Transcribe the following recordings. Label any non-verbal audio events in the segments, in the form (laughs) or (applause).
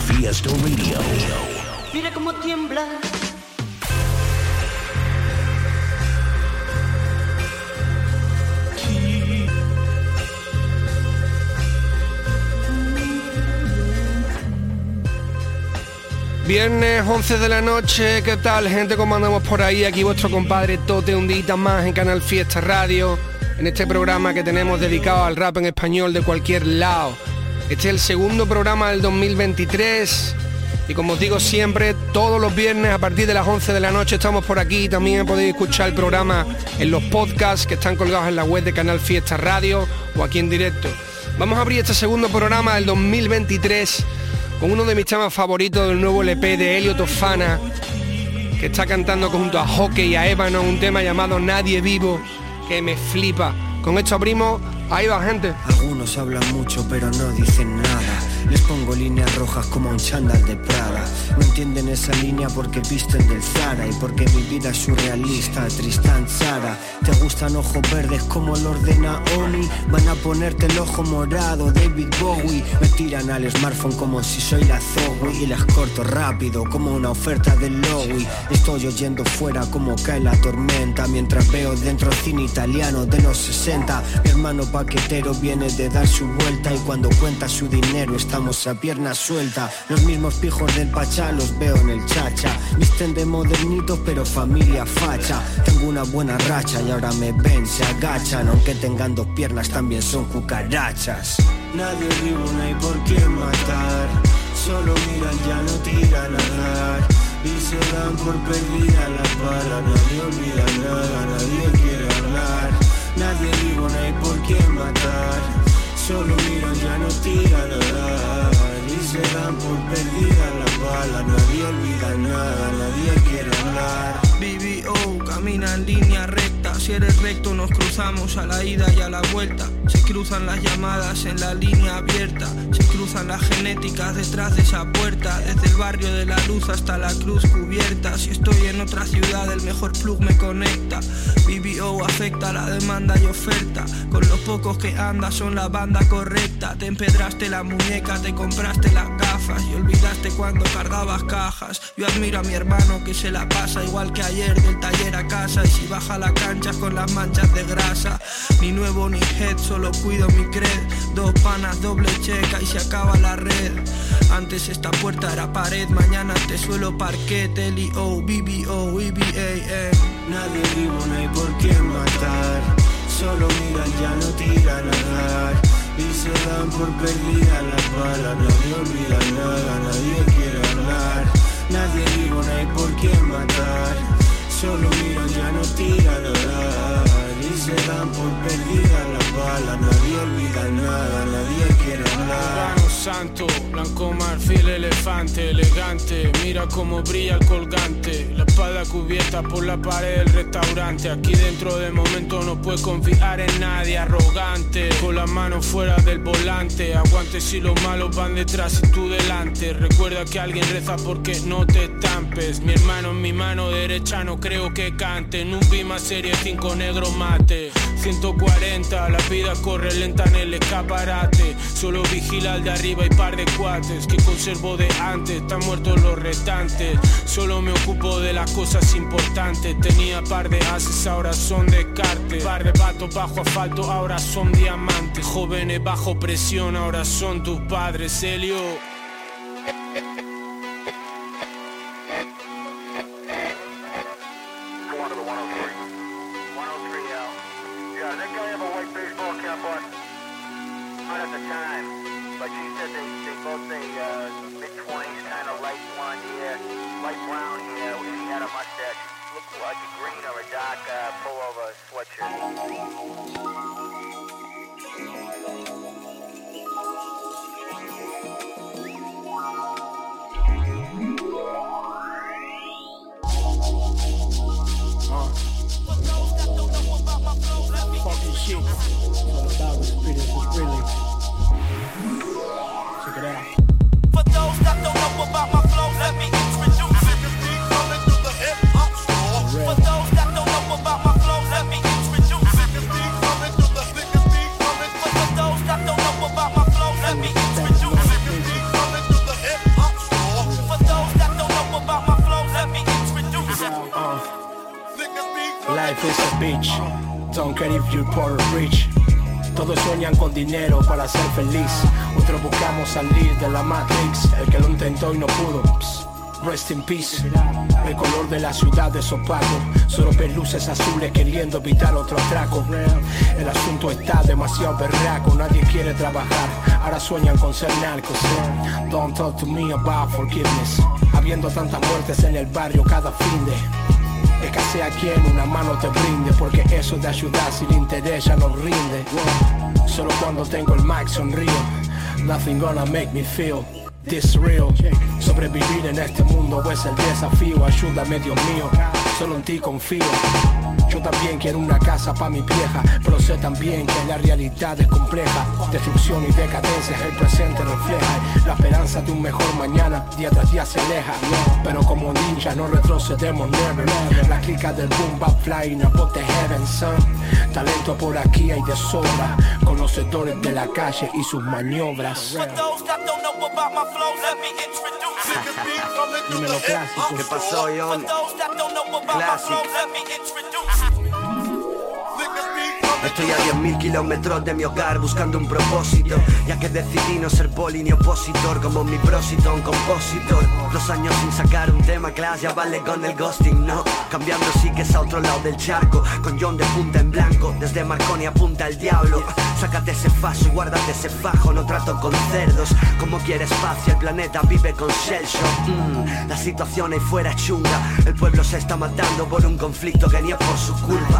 Fiesta Radio. Mira cómo tiembla. Viernes 11 de la noche, ¿qué tal gente? ¿Cómo andamos por ahí? Aquí vuestro compadre Tote un día más en Canal Fiesta Radio, en este programa que tenemos dedicado al rap en español de cualquier lado. Este es el segundo programa del 2023 y como os digo siempre, todos los viernes a partir de las 11 de la noche estamos por aquí. También podéis escuchar el programa en los podcasts que están colgados en la web de Canal Fiesta Radio o aquí en directo. Vamos a abrir este segundo programa del 2023 con uno de mis temas favoritos del nuevo LP de Elio Tofana, que está cantando junto a Hockey y a Ébano un tema llamado Nadie Vivo, que me flipa. Con esto abrimos, ahí va gente. Algunos hablan mucho pero no dicen nada. Les pongo líneas rojas como un chándal de Prada. No entienden esa línea porque visten del Zara y porque mi vida es surrealista, Tristan Zara. Te gustan ojos verdes como Lord de Naomi. Van a ponerte el ojo morado, David Bowie. Me tiran al smartphone como si soy la Zoe y las corto rápido como una oferta del Lowy. Estoy oyendo fuera como cae la tormenta mientras veo dentro cine italiano de los 60. Mi hermano paquetero viene de dar su vuelta y cuando cuenta su dinero estamos a pierna suelta. Los mismos pijos del Pachá los veo en el chacha. Visten de modernitos pero familia facha. Tengo una buena racha y ahora me ven, se agachan. Aunque tengan dos piernas también son cucarachas. Nadie vivo, no hay por qué matar. Solo miran, ya no tiran a dar. Y se dan por perdida las balas. Nadie olvida nada, nadie quiere hablar. Nadie vivo, no hay por qué matar. Solo miran, ya no tiran a dar. Y se dan por perdida las balas. Nadie olvida nada, nadie quiere hablar. BBO camina en línea recta. Si eres recto, nos cruzamos a la ida y a la vuelta. Se cruzan las llamadas en la línea abierta. Se cruzan las genéticas detrás de esa puerta. Desde el barrio de la luz hasta la cruz cubierta. Si estoy en otra ciudad, el mejor plug me conecta. BBO afecta la demanda y oferta. Con los pocos que andas son la banda correcta. Te empedraste la muñeca, te compraste las gafas y olvidaste cuando cargabas cajas. Yo admiro a mi hermano que se la pasa igual que ayer del taller a casa y si baja la cancha con las manchas de grasa. Ni nuevo ni head, solo cuido mi cred. Dos panas, doble checa y se acaba la red. Antes esta puerta era pared, mañana te suelo parquet, L.O., BBO, EBA, Nadie vivo, no hay por qué matar. Solo miran, ya no tiran a dar. Y se dan por perdida las balas. Nadie olvida nada, nadie quiere hablar. Nadie vivo, no hay por qué matar. Solo miran, ya no tiran a dar. Y se dan por perdida las balas. Nadie olvida nada, nadie quiere. Urbano santo, blanco marfil, elefante, elegante. Mira cómo brilla el colgante. La espada cubierta por la pared del restaurante. Aquí dentro de momento no puedes confiar en nadie, arrogante. Con las manos fuera del volante. Aguante si los malos van detrás y tú delante. Recuerda que alguien reza porque no te estampes. Mi hermano en mi mano derecha no creo que cante. Un Pima serie 5 negro mate. 140, la vida corre lenta en el escaparate. Solo vigila al de arriba y par de que conservo de antes. Están muertos los restantes. Solo me ocupo de las cosas importantes. Tenía par de haces, ahora son descartes. Par de patos bajo asfalto, ahora son diamantes. Jóvenes bajo presión, ahora son tus padres, Helio. Bitch. Don't care if you're poor or rich. Todos sueñan con dinero para ser feliz. Otros buscamos salir de la Matrix. El que lo intentó y no pudo. Rest in peace. El color de la ciudad es opaco. Solo ves azules queriendo evitar otro atraco. El asunto está demasiado berraco. Nadie quiere trabajar. Ahora sueñan con ser narcos. Don't talk to me about forgiveness. Habiendo tantas muertes en el barrio cada fin de. Escasea quien una mano te brinde Porque eso de ayudar sin interés ya no rinde. Solo cuando tengo el mic sonrío. Nothing gonna make me feel this real. Sobrevivir en este mundo es el desafío. Ayúdame Dios mío, solo en ti confío yo también quiero una casa pa' mi vieja, pero sé también que la realidad es compleja. Destrucción y decadencia el presente refleja. La esperanza de un mejor mañana día tras día se aleja. Pero como ninja no retrocedemos never. La clica del boom va flying above the heaven, son. Talento por aquí hay de sobra. Conocedores de la calle y sus maniobras. (laughs) Dímelo clásico. ¿Qué pasó, John? For Estoy a 10.000 kilómetros de mi hogar buscando un propósito. Ya que decidí no ser poli ni opositor Como mi prósito, un compositor. Dos años sin sacar un tema class Ya vale con el ghosting, no Cambiando sí que es a otro lado del charco Con John de punta en blanco Desde Marconi apunta el diablo. Sácate ese faso y guárdate ese fajo No trato con cerdos. Como quiere espacio El planeta vive con shell shock. Mm, La situación ahí fuera es chunga. El pueblo se está matando por un conflicto que ni es por su culpa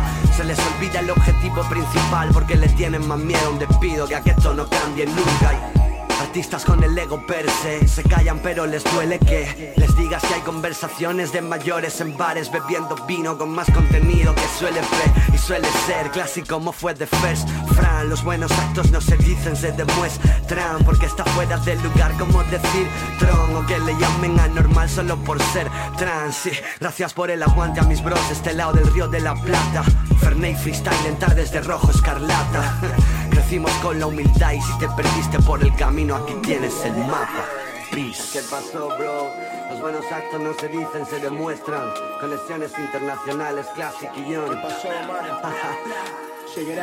principal porque le tienen más miedo a un despido que a que esto no cambie nunca. Y Artistas con el ego per se se callan pero les duele que les digas que hay conversaciones de mayores en bares bebiendo vino con más contenido que suele ver y suele ser clásico como fue de First Fran. Los buenos actos no se dicen, se demuestran porque está fuera del lugar como decir tron o que le llamen anormal solo por ser trans. Sí, gracias por el aguante a mis bros este lado del río de la Plata. Ferney freestyle en tardes de rojo escarlata. (laughs) Crecimos con la humildad y si te perdiste por el camino aquí tienes el mapa. Peace. ¿Qué pasó, bro? Los buenos actos no se dicen, se demuestran. Conexiones internacionales, Classic y John. ¿Qué pasó, Check (laughs) it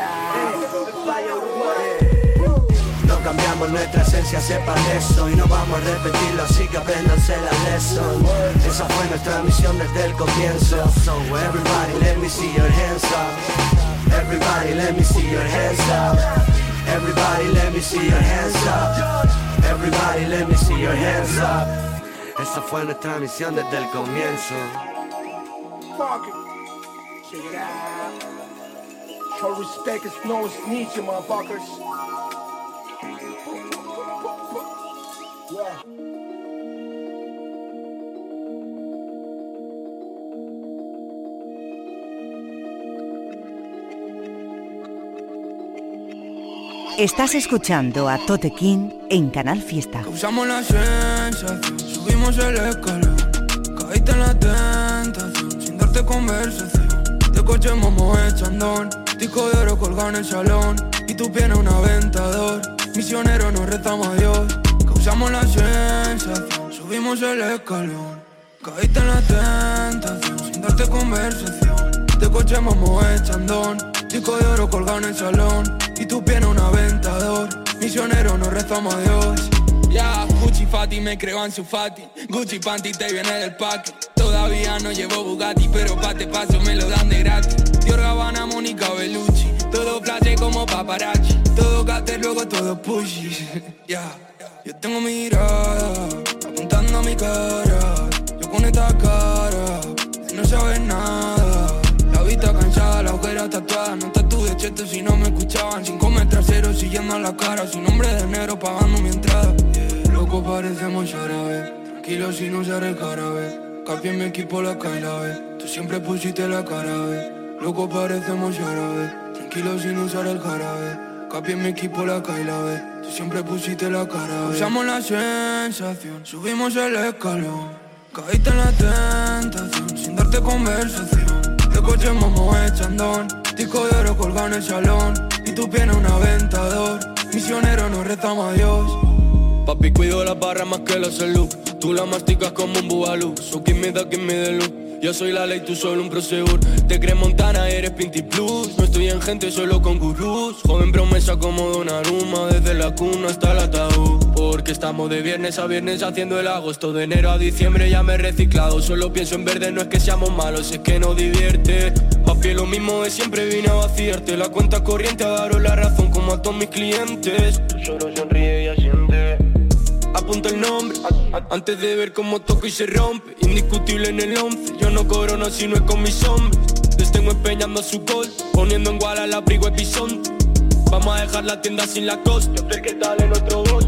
No cambiamos nuestra esencia, sepan eso Y no vamos a repetirlo, así que apréndanse la lesson Esa fue nuestra misión desde el comienzo Everybody let me see your hands up Everybody let me see your hands up Everybody let me see your hands up Everybody let me see your hands up Esa fue nuestra misión desde el comienzo. Fuck it. Check it out. Show respect is no you motherfuckers. Yeah. Estás escuchando a Tote King en Canal Fiesta. Usamos la sensación, subimos el escalón. Caíste en la tentación, sin darte conversación. De coche momo echandón, disco de oro colgado en el salón. Y tu pie en un aventador, misionero nos rezamos a Dios. Causamos la sensación, subimos el escalón. Caíste en la tentación, sin darte conversación. De coche momo echandón, disco de oro colgado en el salón. Y tu pie en un aventador, misionero nos rezamos a Dios. Ya, Gucci Fati, me creo en su Fati. Gucci Panty te viene del pack. Todavía no llevo Bugatti, pero pa' te paso me lo dan de gratis. Dior Gabbana, Mónica Bellucci. Todo flash como paparazzi. Todo gato luego todo pushy. (laughs) Ya, yo tengo mirada apuntando a mi cara. Yo con esta cara, no sabes nada. Ojera tatuada. No tatué cheto si no me escuchaban. Cinco metros cero siguiendo a la cara. Su nombre de enero pagando mi entrada. Loco parecemos árabe. Tranquilo si no se jarabe. Capi en mi equipo la ve. Tú siempre pusiste la cara, ve. Loco parecemos árabe. tranquilo sin usar el jarabe. Capi en mi equipo la cae ve. Tú siempre pusiste la cara. Usamos la sensación, subimos el escalón. Caíste en la tentación, sin darte conversación. Coche momo echandón, disco de oro colgado en el salón. Y tu piel un aventador, misionero no rezamos a Dios. Papi, cuido la barra más que la salud. Tú la masticas como un bubalú. So give me that, give me the look. Yo soy la ley, tú solo un procedure. Te crees Montana, eres Pinty Plus. No estoy en gente, solo con gurús. Joven promesa como Donnarumma, desde la cuna hasta el ataúd. Porque estamos de viernes a viernes haciendo el agosto. De enero a diciembre ya me he reciclado. Solo pienso en verde, no es que seamos malos, es que no divierte. Papi, lo mismo de siempre vine a vaciarte. La cuenta corriente a daros la razón como a todos mis clientes. Solo sonríe y asiente apunta el nombre Antes de ver cómo toco y se rompe Indiscutible en el 11 Yo no corono si no es con mis hombres Les tengo empeñando su gol Poniendo en guala el abrigo episonte Vamos a dejar la tienda sin la costa Yo sé que tal en nuestro voz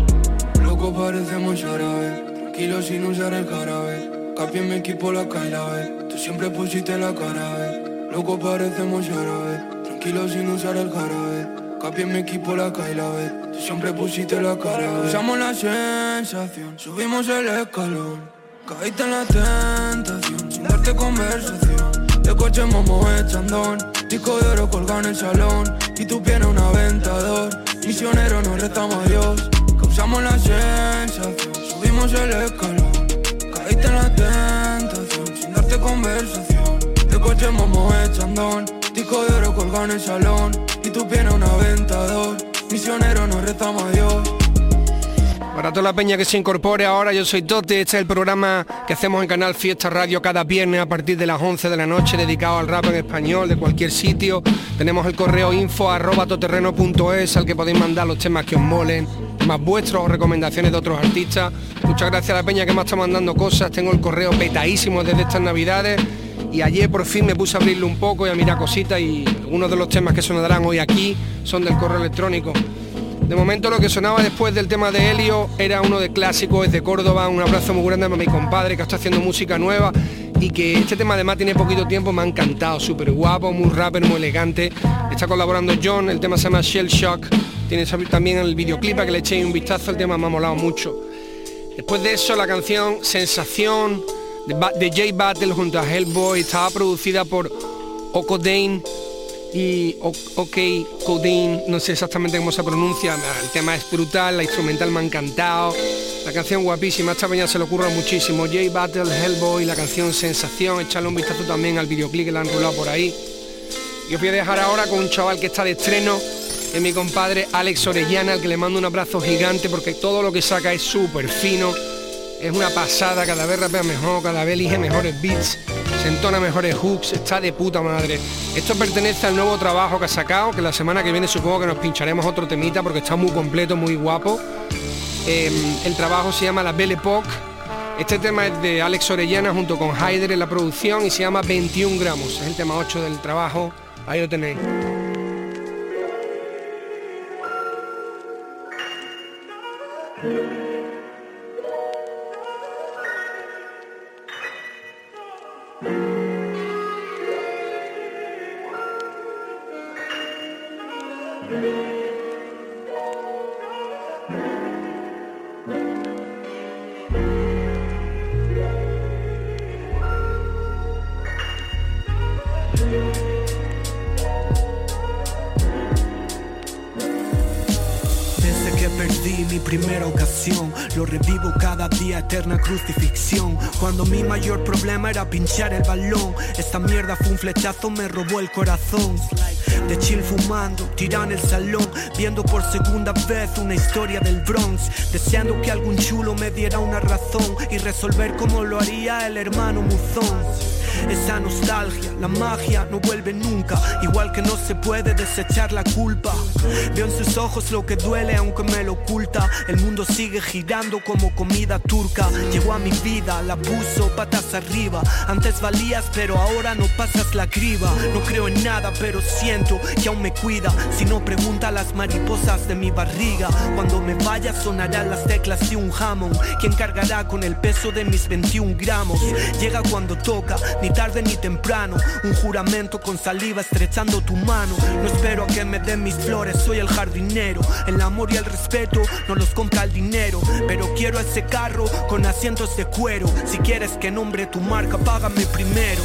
Loco parecemos árabe Tranquilo sin usar el jarabe. Capi en mi equipo la ve Tú siempre pusiste la cara ve Loco parecemos árabe Tranquilo sin usar el jarabe. Capi en mi equipo la cae la ve Tú siempre pusiste la cara ve Usamos la sensación. Subimos el escalón. Caíste en la tentación. Sin darte conversación. De coche momo echandón. Disco de oro colgado en el salón. Y tu piel un aventador. Misionero nos rezamos a Dios Causamos la sensación Subimos el escalón Caíste en la tentación Sin darte conversación. De coche momo echandón Disco de oro colgado en el salón Y tu piel un aventador Misionero nos rezamos a Dios. Para toda la peña que se incorpore ahora, yo soy Tote, este es el programa que hacemos en Canal Fiesta Radio cada viernes a partir de las 11 de la noche, dedicado al rap en español de cualquier sitio. Tenemos el correo info arroba toterreno.es al que podéis mandar los temas que os molen, más vuestros recomendaciones de otros artistas. Muchas gracias a la peña que me está mandando cosas, tengo el correo petadísimo desde estas navidades y ayer por fin me puse a abrirlo un poco y a mirar cositas y algunos de los temas que sonarán hoy aquí son del correo electrónico. De momento lo que sonaba después del tema de Helio era uno de clásicos, es de Córdoba, un abrazo muy grande a mi compadre que está haciendo música nueva y que este tema además tiene poquito tiempo, me ha encantado, súper guapo, muy rapper, muy elegante. Está colaborando John, el tema se llama Shell Shock, tiene también el videoclip a que le echéis un vistazo, el tema me ha molado mucho. Después de eso la canción Sensación de, Ba- de J Battle junto a Hellboy estaba producida por Ocodane y OK Codeine, no sé exactamente cómo se pronuncia, el tema es brutal, la instrumental me ha encantado, la canción guapísima, esta peña se le ocurre muchísimo, J Battle, Hellboy, la canción Sensación, echarle un vistazo también al videoclip que le han rulado por ahí. Y os voy a dejar ahora con un chaval que está de estreno, es mi compadre Alex Orellana, al que le mando un abrazo gigante porque todo lo que saca es súper fino, es una pasada, cada vez rapea mejor, cada vez elige mejores beats, se entona mejores hooks, está de puta madre. Esto pertenece al nuevo trabajo que ha sacado, que la semana que viene supongo que nos pincharemos otro temita porque está muy completo, muy guapo. Eh, el trabajo se llama La Belle Époque. Este tema es de Alex Orellana junto con Haider en la producción y se llama 21 gramos. Es el tema 8 del trabajo. Ahí lo tenéis. Eterna crucifixión. Cuando mi mayor problema era pinchar el balón, esta mierda fue un flechazo, me robó el corazón. De chill fumando, tirado en el salón, viendo por segunda vez una historia del Bronx, deseando que algún chulo me diera una razón y resolver como lo haría el hermano Muzón. Esa nostalgia, la magia no vuelve nunca, igual que no se puede desechar la culpa. Veo en sus ojos lo que duele aunque me lo oculta. El mundo sigue girando como comida turca. Llegó a mi vida, la puso patas arriba. Antes valías, pero ahora no pasas la criba. No creo en nada, pero siento que aún me cuida. Si no pregunta a las mariposas de mi barriga. Cuando me vaya sonarán las teclas de un jamón. ¿Quién cargará con el peso de mis 21 gramos? Llega cuando toca, ni tarde ni temprano. Un juramento con saliva estrechando tu mano. No espero a que me den mis flores, soy el jardinero. El amor y el respeto no los compra el dinero. Pero quiero ese carro con asientos de cuero. Si quieres que nombre tu marca, págame primero.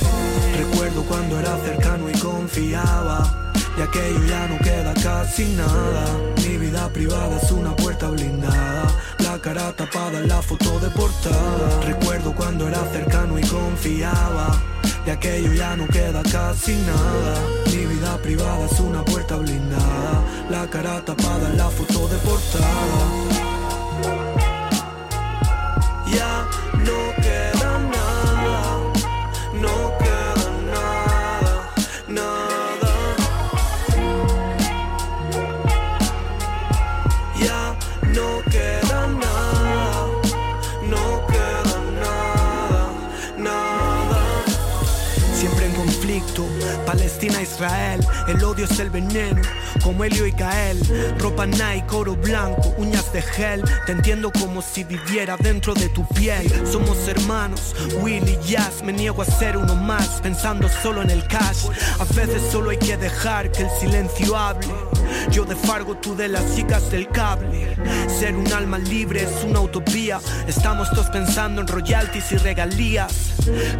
Recuerdo cuando era cercano y confiaba. Y aquello ya no queda casi nada. Mi vida privada es una puerta blindada. La cara tapada la foto de portada. Recuerdo cuando era cercano y confiaba. De aquello ya no queda casi nada. Mi vida privada es una puerta blindada. La cara tapada en la foto de portada. Ya Israel, el odio es el veneno, como Helio y Gael, ropa Nike, oro blanco, uñas de gel, te entiendo como si viviera dentro de tu piel, somos hermanos, Willy, Jazz, me niego a ser uno más, pensando solo en el cash, a veces solo hay que dejar que el silencio hable, yo de Fargo, tú de las chicas del cable, ser un alma libre es una utopía, estamos todos pensando en royalties y regalías,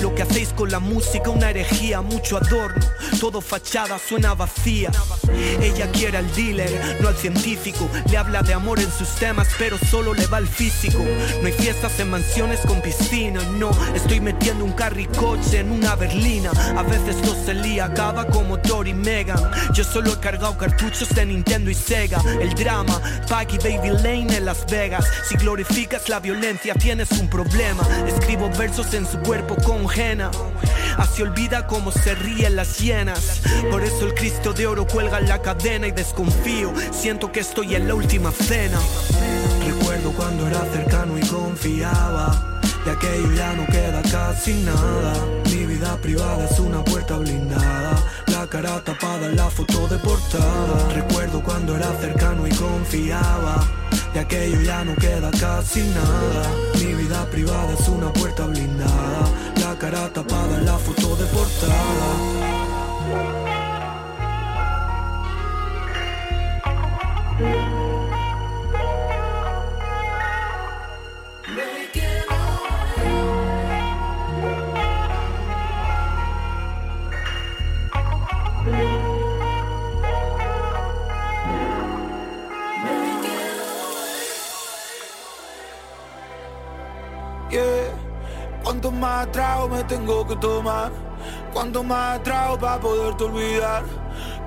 lo que hacéis con la música una herejía, mucho adorno, todo fachada suena vacía. Quiere al dealer, no al científico. Le habla de amor en sus temas, pero solo le va al físico. No hay fiestas en mansiones con piscina, no. Estoy metiendo un carricoche en una berlina. A veces todo se lía, acaba como Thor y Megan. Yo solo he cargado cartuchos de Nintendo y Sega. El drama, Paki Baby Lane en Las Vegas. Si glorificas la violencia, tienes un problema. Escribo versos en su cuerpo con henna. Así olvida cómo se ríen las hienas. Por eso el Cristo de oro cuelga en la cadena y desconfío. Siento que estoy en la última cena. Recuerdo cuando era cercano y confiaba. De aquello ya no queda casi nada. Mi vida privada es una puerta blindada. La cara tapada en la foto de portada. Recuerdo cuando era cercano y confiaba. De aquello ya no queda casi nada. Mi vida privada es una puerta blindada. Cara tapada en la foto de portada. Cuanto más trago me tengo que tomar. Cuanto más trago para poderte olvidar.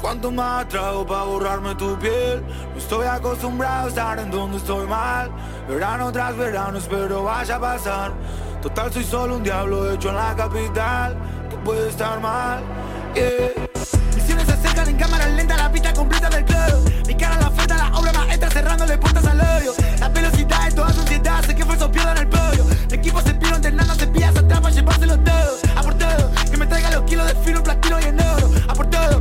Cuanto más trago para borrarme tu piel. No estoy acostumbrado a estar en donde estoy mal. Verano tras verano espero vaya a pasar. Total soy solo un diablo hecho en la capital. Que puede estar mal. Yeah. En cámara lenta, la pista completa del club. Mi cara la oferta, la obra maestra cerrándole puertas al hoyo. La velocidad de toda sociedad, sé que falsos pierdan el pollo. El equipo se piro entrenando, se pilla, se atrapa, llevárselo todo. A por todo, que me traiga los kilos de fino, platino y en oro. A por todo,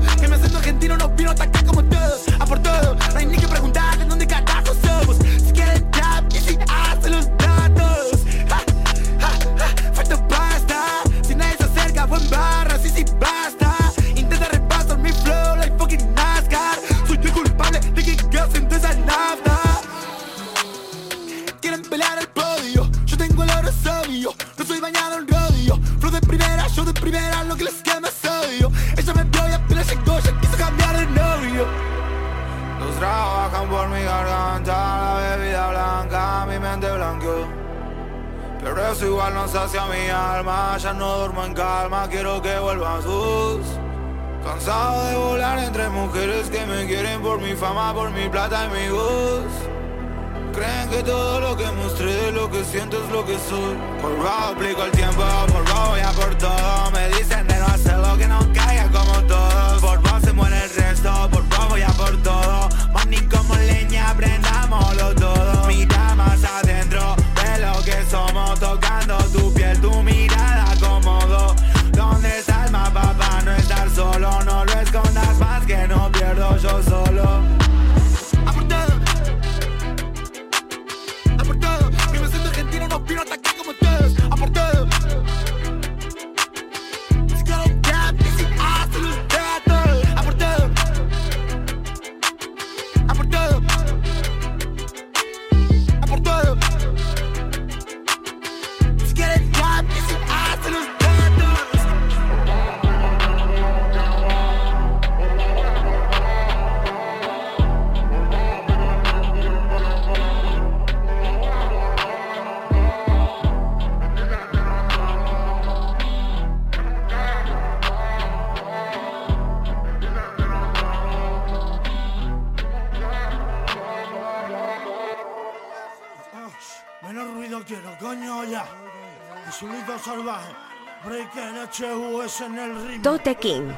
Tote King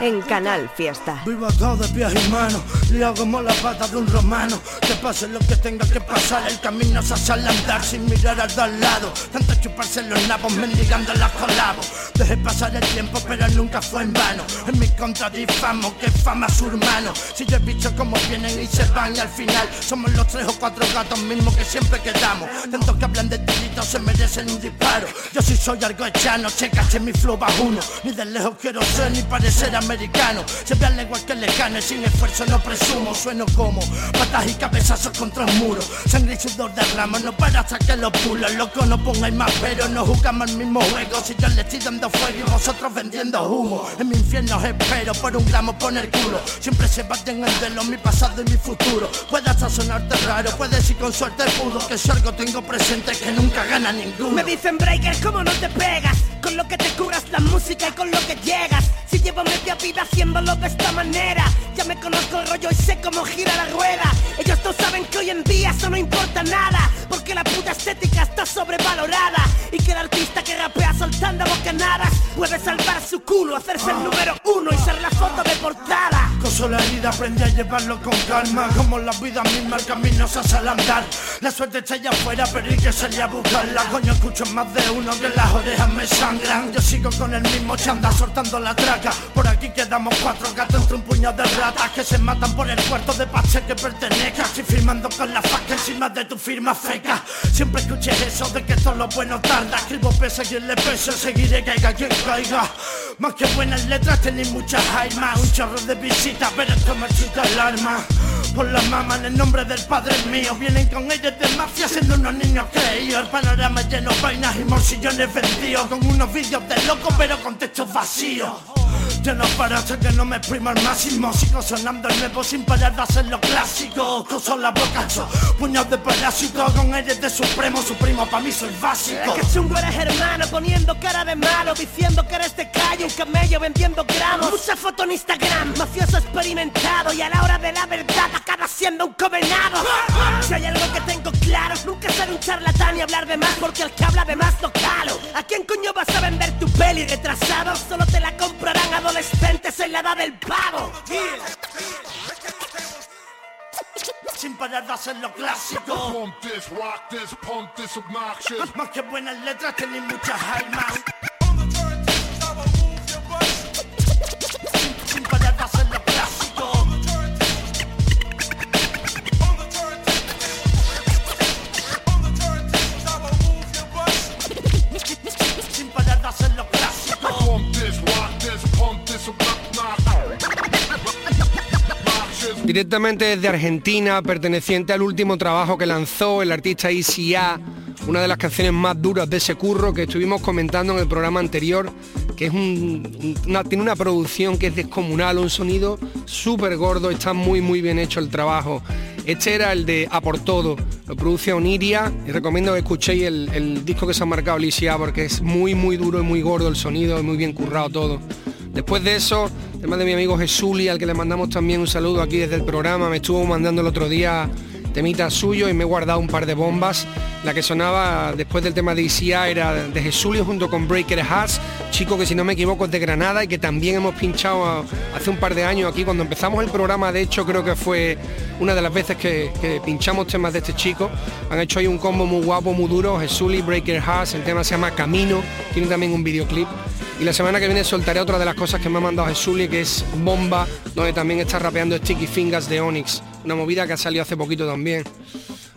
en Canal Fiesta. Vivo atado de pies y manos, liado como la pata de un romano. Que pase lo que tenga que pasar, el camino se hace al andar sin mirar al de al lado. Tanto chuparse los nabos, mendigando los colabos. Dejé pasar el tiempo, pero nunca fue en vano. En mi contra difamo, que fama su hermano. Si yo he visto cómo vienen y se van, y al final somos los tres o cuatro gatos mismos que siempre quedamos. Tantos que hablan de tiritos se merecen un disparo. Yo sí soy algo echano, checache mi flow bajo uno. Ni de lejos quiero ser ni parecer americano. Se ve al igual que le gane, sin esfuerzo no presumo. Sueno como patas y cabezazos contra un muro. Sangre y sudor derramo, no para hasta que los pulos. Loco, no pongáis más pero, no jugamos el mismo juego. Si yo le estoy dando fuego y vosotros vendiendo humo. En mi infierno os espero por un gramo poner culo. Siempre se baten el de lo mi pasado y mi futuro. Puede hasta sonarte raro, puede si con suerte pudo. Que si algo tengo presente que nunca gana ninguno. Me dicen breaker, ¿cómo no te pegas? Con lo que te curas la música y con lo que llegas. Si llevo media vida haciéndolo de esta manera, ya me conozco el rollo y sé cómo gira la rueda. Ellos no saben que hoy en día eso no importa nada, porque la puta estética está sobrevalorada. Y que el artista que rapea soltando bocanadas puede salvar su culo, hacerse el número uno y ser la foto de portada. Coso la herida, aprendí a llevarlo con calma Como la vida misma, el camino se hace al andar La suerte está allá afuera, pero hay que salir a buscarla Coño, escucho más de uno que las orejas me sangran Yo sigo con el mismo chanda, soltando la traca Por aquí quedamos cuatro gatos entre un puñado de ratas Que se matan por el puerto de Pache que pertenezca. Estoy firmando con la faca encima de tu firma feca. Siempre escuché eso de que todo lo bueno tarda. Escribo pese a quien le pese, seguiré caiga quien caiga. Más que buenas letras tenéis muchas almas Un chorro de visitas, pero esto me chita el alma por la mama en el nombre del padre mío. Vienen con ellos de mafia siendo unos niños creídos El panorama lleno de vainas y morsillones vendidos Con unos vídeos de loco pero con textos vacíos yo no paro hasta que no me exprimo al máximo. Sigo sonando el nuevo sin parar de hacer lo clásico. Coso la boca, puñados de parásito Con ellos de supremo, supremo pa' mí soy básico. Es que chungo eres hermano, poniendo cara de malo Diciendo que eres de calle, un camello vendiendo gramos. Mucha foto en Instagram, mafioso experimentado Y a la hora de la verdad acaba siendo un condenado Si hay algo que tengo claro, nunca ser un charlatán y hablar de más Porque el que habla de más lo calo. ¿A quién coño vas a vender tu peli retrasado? Solo te la comprarán adolescentes en la edad del pavo. Sin parar de hacer lo clásico. Pump this, rock this, pump this obnoxious. Más que buenas letras tenéis muchas almas Directamente desde Argentina, perteneciente al último trabajo que lanzó el artista ICA, una de las canciones más duras de ese curro que estuvimos comentando en el programa anterior, que es un- un- una, tiene una producción que es descomunal, un sonido súper gordo, está muy muy bien hecho el trabajo. Este era el de A por Todo, lo produce Oniria y recomiendo que escuchéis el, disco que se ha marcado el porque es muy muy duro y muy gordo el sonido, muy bien currado todo. Después de eso, tema de mi amigo Jesuli, al que le mandamos también un saludo aquí desde el programa, me estuvo mandando el otro día temitas suyo y me he guardado un par de bombas. La que sonaba después del tema de ICA era de Jesuli junto con Breaker Haas, chico que si no me equivoco es de Granada y que también hemos pinchado hace un par de años aquí. Cuando empezamos el programa, de hecho, creo que fue una de las veces que, que pinchamos temas de este chico. Han hecho ahí un combo muy guapo, muy duro, Jesuli, Breaker Haas, el tema se llama Camino, tiene también un videoclip. Y la semana que viene soltaré otra de las cosas que me ha mandado Jesuli, que es Bomba, donde también está rapeando Sticky Fingers de Onyx, una movida que ha salido hace poquito también.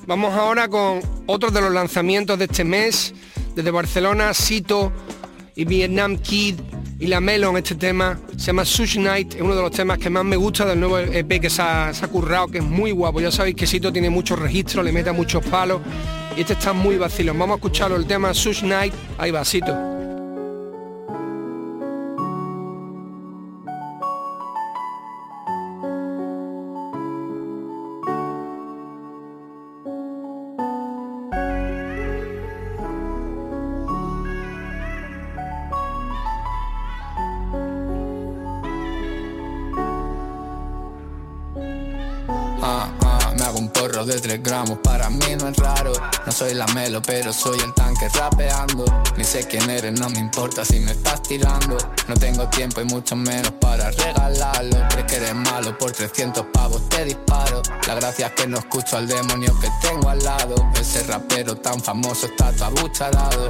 Vamos ahora con otro de los lanzamientos de este mes, desde Barcelona, Sito y Vietnam Kid y la Melon, este tema se llama Sushi Night, es uno de los temas que más me gusta del nuevo EP que se ha, currado, que es muy guapo, ya sabéis que Sito tiene muchos registros, le mete muchos palos y este está muy vacilo. Vamos a escucharlo, el tema Sushi Night, ahí va Sito. Soy la melo, pero soy el tanque rapeando. Ni sé quién eres, no me importa si me estás tirando. No tengo tiempo y mucho menos para regalarlo. Crees que eres malo, por 300 pavos te disparo. La gracia es que no escucho al demonio que tengo al lado. Ese rapero tan famoso está tabucharado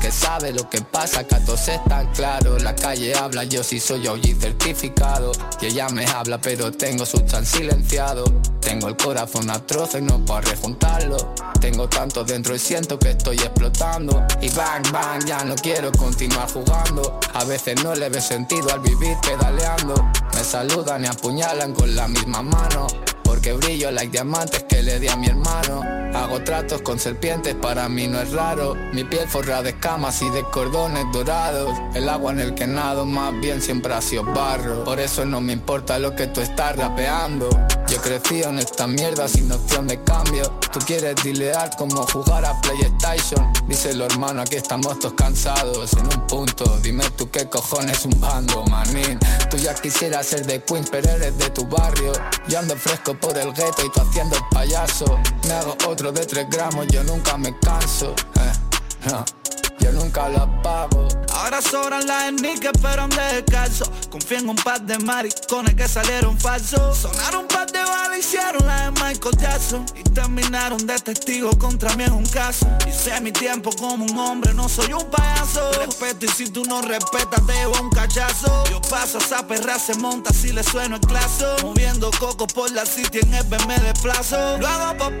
porque sabe lo que pasa, que a todos está claro. La calle habla, yo sí soy OG certificado. Y ella me habla, pero tengo su chan silenciado. Tengo el corazón a y no puedo rejuntarlo. Tengo tanto dentro y siento que estoy explotando. Y bang, bang, ya no quiero continuar jugando. A veces no le ve sentido al vivir pedaleando. Me saludan y apuñalan con la misma mano. Porque brillo like diamantes que le di a mi hermano. Hago tratos con serpientes, para mí no es raro. Mi piel forrada de escamas y de cordones dorados. El agua en el que nado más bien siempre ha sido barro. Por eso no me importa lo que tú estás rapeando. Yo crecí en esta mierda sin opción de cambio. Tú quieres dilear como jugar a PlayStation. Díselo hermano, aquí estamos todos cansados en un punto. Dime tú qué cojones un bando, manín. Tú ya quisieras ser de Queens, pero eres de tu barrio. Yo ando fresco por el gueto y tú haciendo el payaso. Me hago otro de 3 gramos, yo nunca me canso. Eh, yo nunca lo apago. Ahora sobran las sneakers pero ande descalzo Confío en un par de maricones que salieron falsos. Sonaron un par de balas, hicieron la de Michael Jackson. Y terminaron de testigo contra mí en un caso. Hice mi tiempo como un hombre, no soy un payaso. Respeto y si tú no respetas te un cachazo. Yo paso, esa perra se monta si le sueno el claso Moviendo coco por la city en el me desplazo. Lo hago por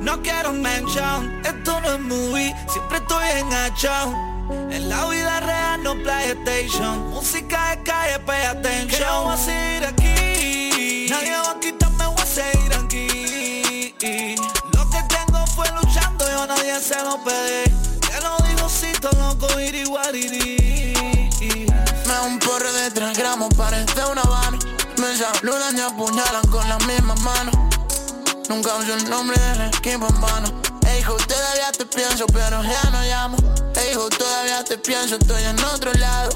no quiero mention Esto no es movie, siempre estoy en la vida real no PlayStation. Música de calle, pay attention. Que yo a seguir aquí. Nadie va a quitarme, voy a seguir aquí. Lo que tengo fue luchando, yo a nadie se lo pedí. Que lo digo cito, loco, iri, guariri. Me un porro de 3 gramos, parece una habana Me saludan y apuñalan con las mismas manos. Nunca uso el nombre del equipo en vano. Ey, todavía te pienso, pero ya no llamo Todavía te pienso, estoy en otro lado.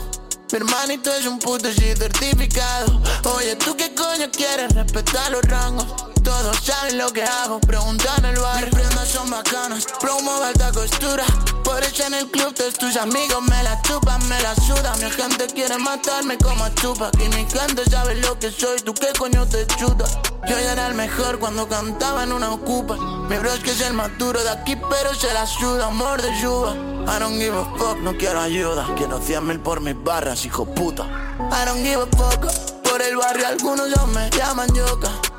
Mi hermanito es un puto sí certificado. Oye, ¿tú qué coño quieres? Respetar los rangos Todos saben lo que hago, preguntan en el barrio. Mis prendas son bacanas, promo alta costura. Por eso en el club todos tus amigos me la chupan, me la sudan. Mi gente quiere matarme como chupa Y mi gente sabe lo que soy, ¿tú qué coño te chutas? Yo ya era el mejor cuando cantaba en una ocupa. Mi bro es que es el más duro de aquí pero se la suda, amor de yuba. I don't give a fuck, no quiero ayuda. Quiero 100 mil por mis barras, hijo puta. I don't give a fuck Por el barrio algunos ya me llaman yoka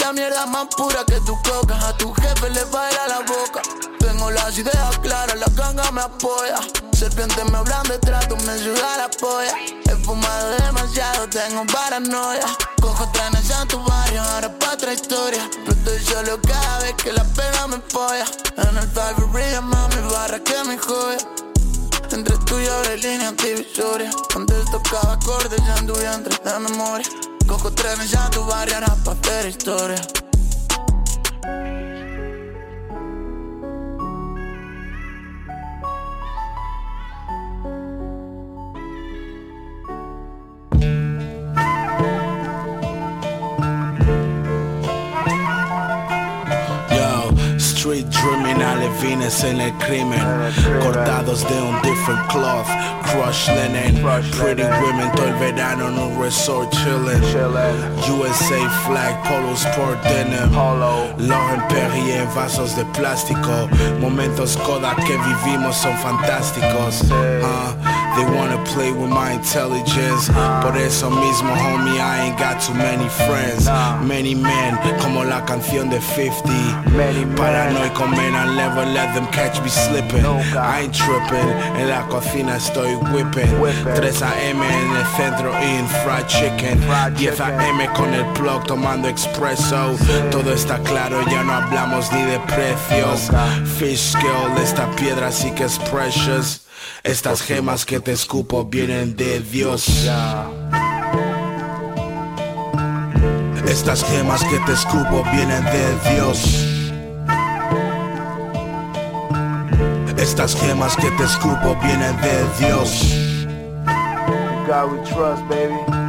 Esa mierda más pura que tu coca. A tu jefe le baila la boca. Tengo las ideas claras, la ganga me apoya. Serpientes me hablan de trato, me suda la polla. He fumado demasiado, tengo paranoia. Cojo trenes a tu barrio, ahora pa' otra historia. Pero estoy solo cada vez que la pena me polla En el brilla mami, barra que me joya entre tú y líneas divisorias Antes tocaba acordes en tu vientre de memoria Cojo trenes ya tu barrio ahora pa' hacer historia street dreaming, alevines en el crimen Cortados de un different cloth Crush linen. Pretty women todo el verano en un resort chillin' USA flag, polo sport denim. Lauren Perrier vasos de plástico. Momentos Kodak que vivimos son fantásticos. Uh, They wanna play with my intelligence. Por eso mismo, homie, I ain't got too many friends. Many men, como la canción de 50 Paranoico man, I never let them catch me slipping. I ain't tripping, en la cocina estoy whipping. 3 AM en el centro eating fried chicken. 10 AM con el plug tomando expresso Todo está claro, ya no hablamos ni de precios. Fish scale, esta piedra sí que es precious. Estas gemas que te escupo vienen de Dios. Estas gemas que te escupo vienen de Dios. Estas gemas que te escupo vienen de Dios. God we trust, baby.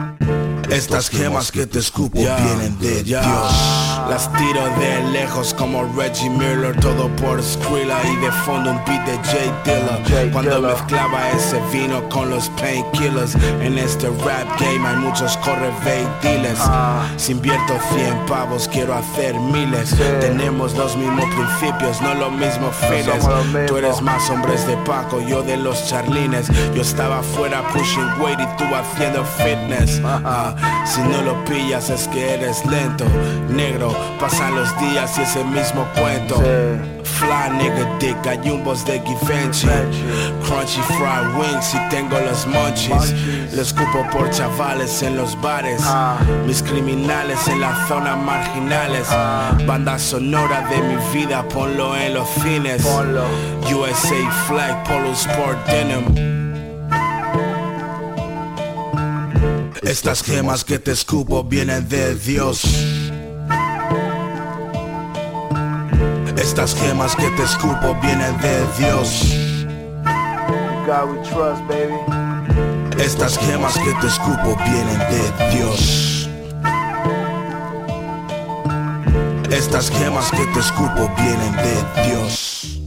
Estas gemas que te escupo vienen de Dios. Las tiro de lejos como Reggie Miller, todo por Skrilla y de fondo un beat de Jay Dilla. Cuando mezclaba ese vino con los painkillers, en este rap game hay muchos corre diles. Si invierto 100 pavos quiero hacer miles. Tenemos los mismos principios, no los mismos fines. Tú eres más hombres de Paco, yo de los charlines. Yo estaba afuera pushing weight y tú haciendo fitness. Ah, si no lo pillas es que eres lento. Negro, pasan los días y ese mismo cuento. Fly nigga dick, gallumbos de Givenchy. Crunchy fried wings y tengo los munchies. Los escupo por chavales en los bares. Mis criminales en las zonas marginales. Banda sonora de mi vida, ponlo en los cines. USA flag, polo sport denim Estas gemas que te escupo vienen de Dios Estas gemas que te escupo vienen de Dios. Estas gemas que te escupo vienen de Dios. Estas gemas que te escupo vienen de Dios.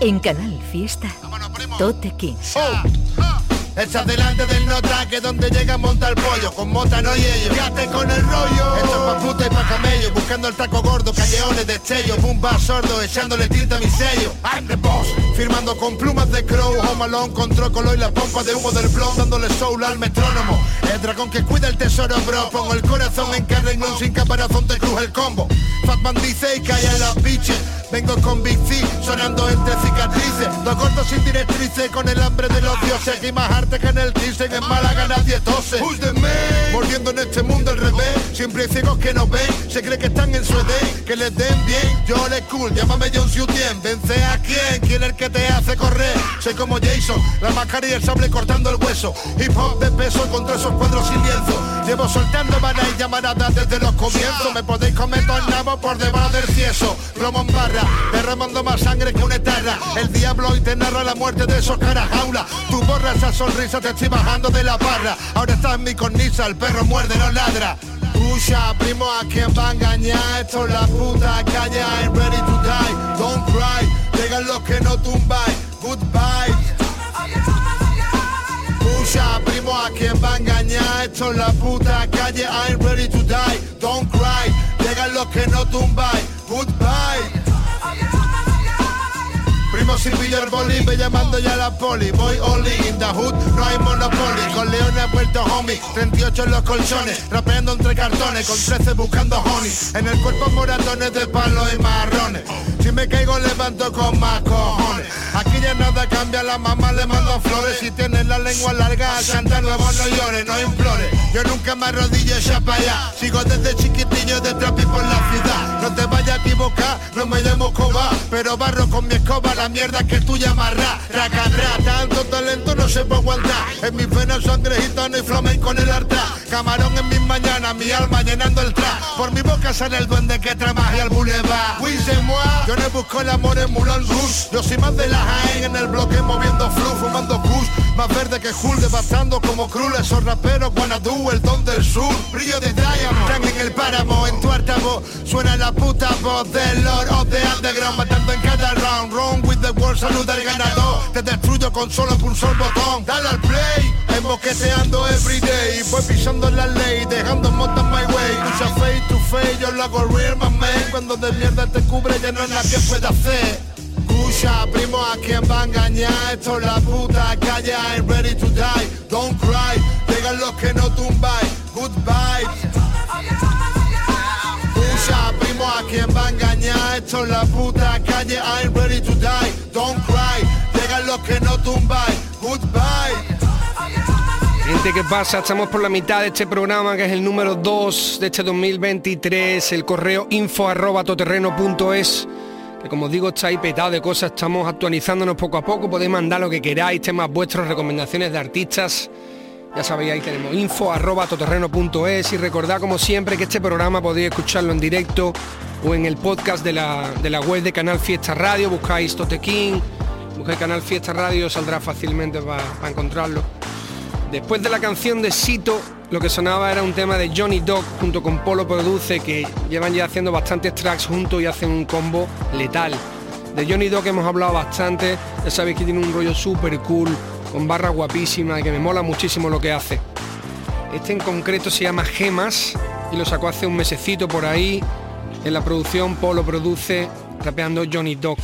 En Canal Fiesta, Tote. Echa delante del nota que donde llega monta el pollo Con mota no y ellos. Fíjate con el rollo. Esto es pa' puta y pa' camello Buscando el taco gordo, calleones de estello Pumba sordo, echándole tinta a mi sello. I'm boss Firmando con plumas de crow Home con trócolo y la pompa de humo del blog Dándole soul al metrónomo. El dragón que cuida el tesoro bro Pongo el corazón en carrenglón sin caparazón te cruje el combo. Fatman dice y calla las biches Vengo con Big C, sonando entre cicatrices Dos gordos sin directrices, con el hambre de los dioses Y más arte que en el dicen, en Málaga nadie tose. Who's the man? Mordiendo en este mundo al revés. Siempre hay ciegos que no ven, se cree que están en su edén. Que les den bien, yo le cool, llámame John Sutien. Vence a quién, quién es el que te hace correr Soy como Jason, la máscara y el sable cortando el hueso. Hip hop de peso contra esos cuadros sin lienzo Llevo soltando varas y llamaradas desde los comienzos. Me podéis comer todo el nabo por debajo del cieso. Plomo en barra, derramando más sangre que una etarra. El diablo hoy te narra la muerte de esos caras jaula. Tu borra esa sonrisa, te estoy bajando de la barra. Ahora estás en mi cornisa, el perro muerde, no ladra. Pucha, primo, a quien va a engañar Esto es la puta calle, I'm ready to die. Don't cry, llegan los que no tumbáis. Goodbye Pucha, primo, a quien va a engañar Esto es la puta calle, I'm ready to die. Don't cry, llegan los que no tumbáis Goodbye Primo si pillo el boli, ve llamando ya la poli. Voy only in the hood, no hay monopoly. Con leones vuelto homie, 38 en los colchones Rapeando entre cartones, con 13 buscando honey En el cuerpo moratones de palos y marrones. Si me caigo levanto con más cojones. Aquí ya nada cambia, la mamá le mando flores. Si tienes la lengua larga, Santa nuevo no llores, no implores. Yo nunca me arrodillo ya para allá. Sigo desde chiquitillo de trapi por la ciudad No te vayas a equivocar, no me llamo Coba Pero barro con mi escoba la mierda que tú llamas ra, racadra Tanto talento no se puede aguantar. En mis venas sangre gitana y flamenco en el altar. Camarón en mis mañanas, mi alma llenando el tra Por mi boca sale el duende que trabaja al boulevard. Oui, moi. Yo no busco el amor en Moulin Rouge. Yo soy más de la Jaén en el bloque moviendo flu Fumando kush, más verde que Hull Devastando como Krul, esos raperos Guanadú, el don del sur. Brillo de Diamond, Están en el páramo En tu altavoz. Suena la puta voz Del Lord of the Underground Matando en cada round, wrong with the world Saluda al ganador, te destruyo con solo pulsar botón. Dale al play, emboqueteando everyday. Voy pisando la ley, dejando motas my way. Lucha face to face, yo lo hago real, my man. Cuando de mierda te cubre ya no es nada que puede hacer. Escucha, primo, a quien va a engañar Esto es la puta calle, I'm ready to die. Don't cry, llegan los que no tumbáis. Goodbye. Primo, a que Gente, ¿qué pasa? Estamos por la mitad de este programa, que es el número 2 de este 2023. El correo info arroba toterreno.es que como digo está ahí petado de cosas, estamos actualizándonos poco a poco, podéis mandar lo que queráis, temas vuestros, recomendaciones de artistas, ya sabéis, ahí tenemos info arroba toterreno.es y recordad como siempre que este programa podéis escucharlo en directo o en el podcast de la, de la web de Canal Fiesta Radio, buscáis Totequín, Busque Canal Fiesta Radio, saldrá fácilmente para encontrarlo. Después de la canción de Sito, lo que sonaba era un tema de Johnny Dog junto con Polo Produce, que llevan ya haciendo bastantes tracks juntos y hacen un combo letal. De Johnny Dog hemos hablado bastante, ya sabéis que tiene un rollo súper cool, con barra guapísima y que me mola muchísimo lo que hace. Este en concreto se llama Gemas y lo sacó hace un mesecito por ahí. En la producción Polo produce rapeando Johnny Dog.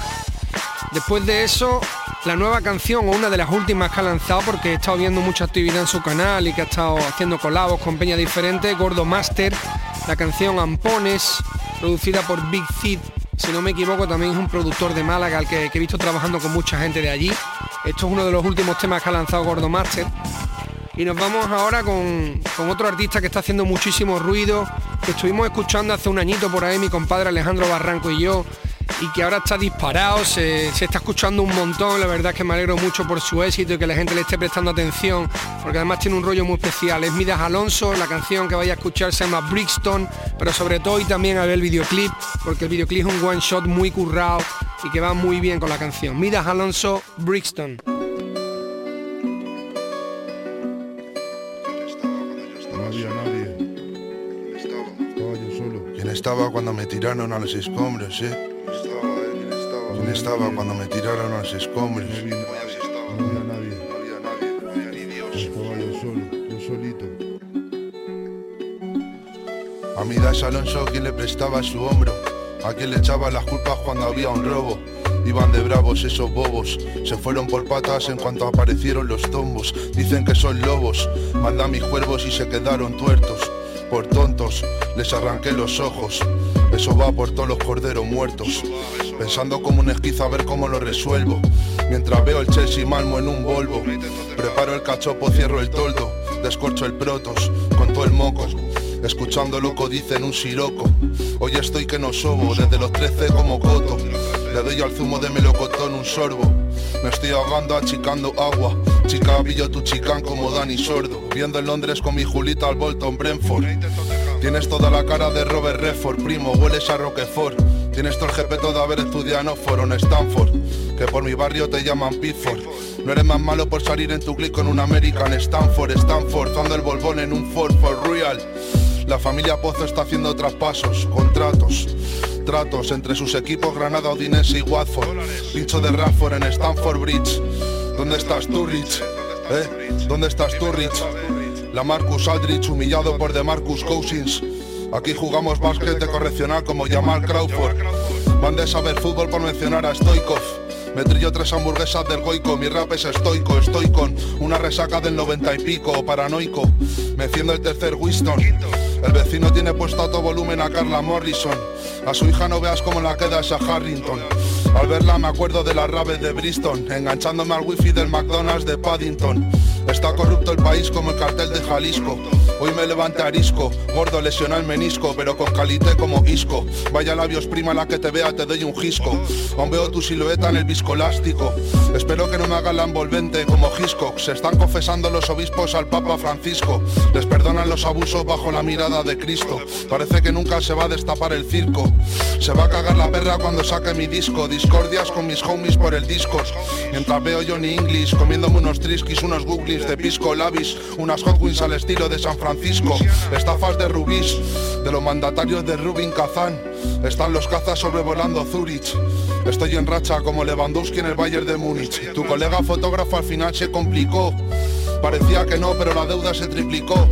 Después de eso, la nueva canción o una de las últimas que ha lanzado porque he estado viendo mucha actividad en su canal y que ha estado haciendo colabos con peña diferentes, Gordo Master, la canción Ampones, producida por Big Feed, si no me equivoco también es un productor de Málaga al que, he visto trabajando con mucha gente de allí. Esto es uno de los últimos temas que ha lanzado Gordo Master. Y nos vamos ahora con, con, otro artista que está haciendo muchísimo ruido, que estuvimos escuchando hace un añito por ahí mi compadre Alejandro Barranco y yo, y que ahora está disparado, se, está escuchando un montón, la verdad es que me alegro mucho por su éxito y que la gente le esté prestando atención, porque además tiene un rollo muy especial. Es Midas Alonso, la canción que vaya a escuchar se llama Brixton, pero sobre todo y también a ver el videoclip, porque el videoclip es un one shot muy currado y que va muy bien con la canción. Midas Alonso, Brixton. estaba cuando me tiraron a los escombros, eh? ¿Dónde estaba cuando me tiraron a los escombros? No había nadie. No había nadie, no había ni Dios. Estaba yo solo, yo solito. A mi Das Alonso, quien le prestaba su hombro? ¿A quién le echaba las culpas cuando había un robo? Iban de bravos esos bobos, se fueron por patas en cuanto aparecieron los tombos. Dicen que son lobos, manda mis cuervos y se quedaron tuertos. Por tontos, les arranqué los ojos. Eso va por todos los corderos muertos. Pensando como un esquizo a ver cómo lo resuelvo. Mientras veo el Chelsea Malmo en un Volvo. Preparo el cachopo, cierro el toldo. Descorcho el protos con todo el moco. Escuchando loco dicen un siroco. Hoy estoy que no sobo, desde los 13 como coto. Le doy al zumo de melocotón un sorbo. Me estoy ahogando achicando agua. Chica, pillo tu chicán como Dani Sordo. Viendo en Londres con mi Julita al Bolton Brentford. Tienes toda la cara de Robert Redford, primo, hueles a Roquefort. Tienes todo el jepeto de haber estudiado en Oxford en Stanford. Que por mi barrio te llaman Pitford. No eres más malo por salir en tu clic con un American Stanford, Stanford, dando el bolbón en un Ford for Real. La familia Pozo está haciendo traspasos, contratos, tratos entre sus equipos Granada, Odinese y Watford. Pincho de Radford en Stanford Bridge. ¿Dónde estás tú? ¿Eh? ¿Dónde estás tú? La Marcus Aldrich humillado por Marcus Cousins. Aquí jugamos básquet de correccional como Jamal Crawford. Van de saber fútbol por mencionar a Stoikov. Me trillo tres hamburguesas del goico, mi rap es estoico, estoy con una resaca del noventa y pico, paranoico. Me enciendo el tercer Winston. El vecino tiene puesto a todo volumen a Carla Morrison. A su hija no veas cómo la queda esa Harrington. Al verla me acuerdo de las raves de Bristol, enganchándome al wifi del McDonald's de Paddington. Está corrupto el país como el cartel de Jalisco. Hoy me levante arisco, gordo lesiona el menisco, pero con calité como isco. Vaya labios prima la que te vea, te doy un gisco. Aún veo tu silueta en el viscolástico. Espero que no me hagan la envolvente como Hitchcock. Se están confesando los obispos al Papa Francisco. Les perdonan los abusos bajo la mirada de Cristo. Parece que nunca se va a destapar el circo. Se va a cagar la perra cuando saque mi disco. Discordias con mis homies por el disco. Mientras Johnny English comiéndome unos triskis, unos googlis de pisco labis, unas hot wings al estilo de San Francisco. Estafas de rubís, de los mandatarios de Rubin Kazán, están los cazas sobrevolando Zurich. Estoy en racha como Lewandowski en el Bayern de Múnich. Tu colega fotógrafo al final se complicó. Parecía que no, pero la deuda se triplicó.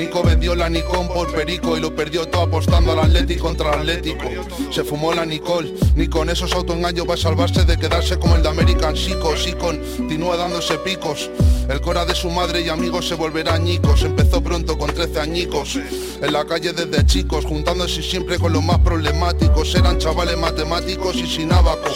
Nico vendió la Nikon por Perico y lo perdió todo apostando al Atlético contra el Atlético. Se fumó la Nicole, ni con esos autoengaños va a salvarse de quedarse como el de American Psycho. Sí continúa dándose picos. El cora de su madre y amigos se volverá añicos. Empezó pronto con 13 añicos. En la calle desde chicos, juntándose siempre con los más problemáticos. Eran chavales matemáticos y sin abaco.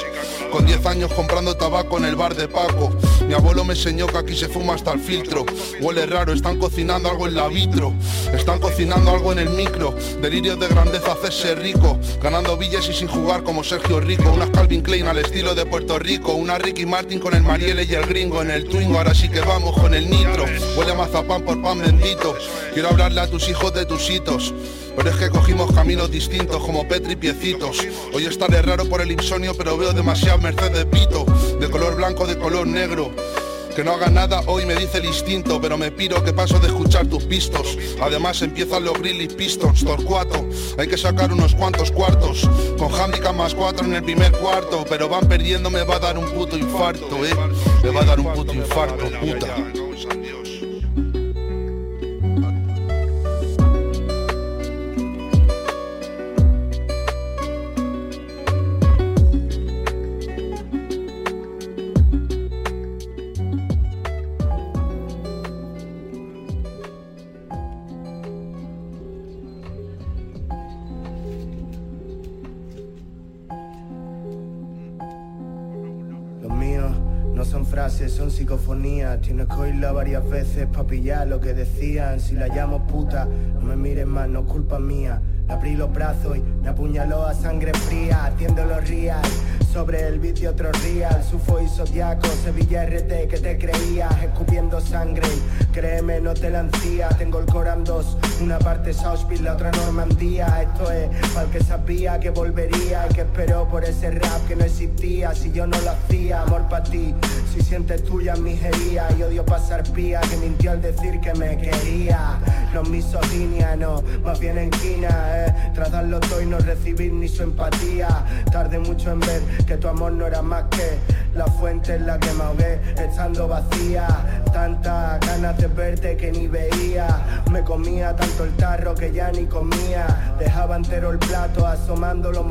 Con 10 años comprando tabaco en el bar de Paco. Mi abuelo me enseñó que aquí se fuma hasta el filtro. Huele raro, están cocinando algo en la vitro. Están cocinando algo en el micro. Delirios de grandeza, hacerse rico. Ganando billes y sin jugar como Sergio Rico. Unas Calvin Klein al estilo de Puerto Rico. Una Ricky Martin con el Marielle y el gringo en el Twingo. Ahora sí que vamos con el nitro. Huele a mazapán por pan bendito. Quiero hablarle a tus hijos de tus hitos. Pero es que cogimos caminos distintos como Petri Piecitos. Hoy estaré raro por el insomnio, pero veo demasiado Mercedes Vito. De color blanco, de color negro. Que no haga nada hoy me dice el instinto, pero me piro que paso de escuchar tus pistos. Además empiezan los Grilly Pistons, Torcuato. Hay que sacar unos cuantos cuartos, con handicap más cuatro en el primer cuarto. Pero van perdiendo, me va a dar un puto infarto, eh. Me va a dar un puto infarto, puta. Son psicofonías. Tienes que oírla varias veces para pillar lo que decían. Si la llamo puta, no me mires más, no es culpa mía. Le abrí los brazos y me apuñaló a sangre fría, haciendo los real. Sobre el de otro real, Sufo y Zodiaco, Sevilla RT que te creías, escupiendo sangre. Créeme, no te la ansía. Tengo el Coran 2, una parte Southfield, la otra Normandía. Esto es para que sabía que volvería que esperó por ese rap que no existía. Si yo no lo hacía, amor para ti. Si sientes tuya mis heridas y odio pasar pía, que mintió al decir que me quería. No misoginia, no, más bien en quina, eh. Tras darlo todo y no recibir ni su empatía. Tarde mucho en ver que tu amor no era más que la fuente en la que me ahogué, estando vacía. Tantas ganas de verte que ni veía. Me comía tanto el tarro que ya ni comía. Dejaba entero el plato, asomando los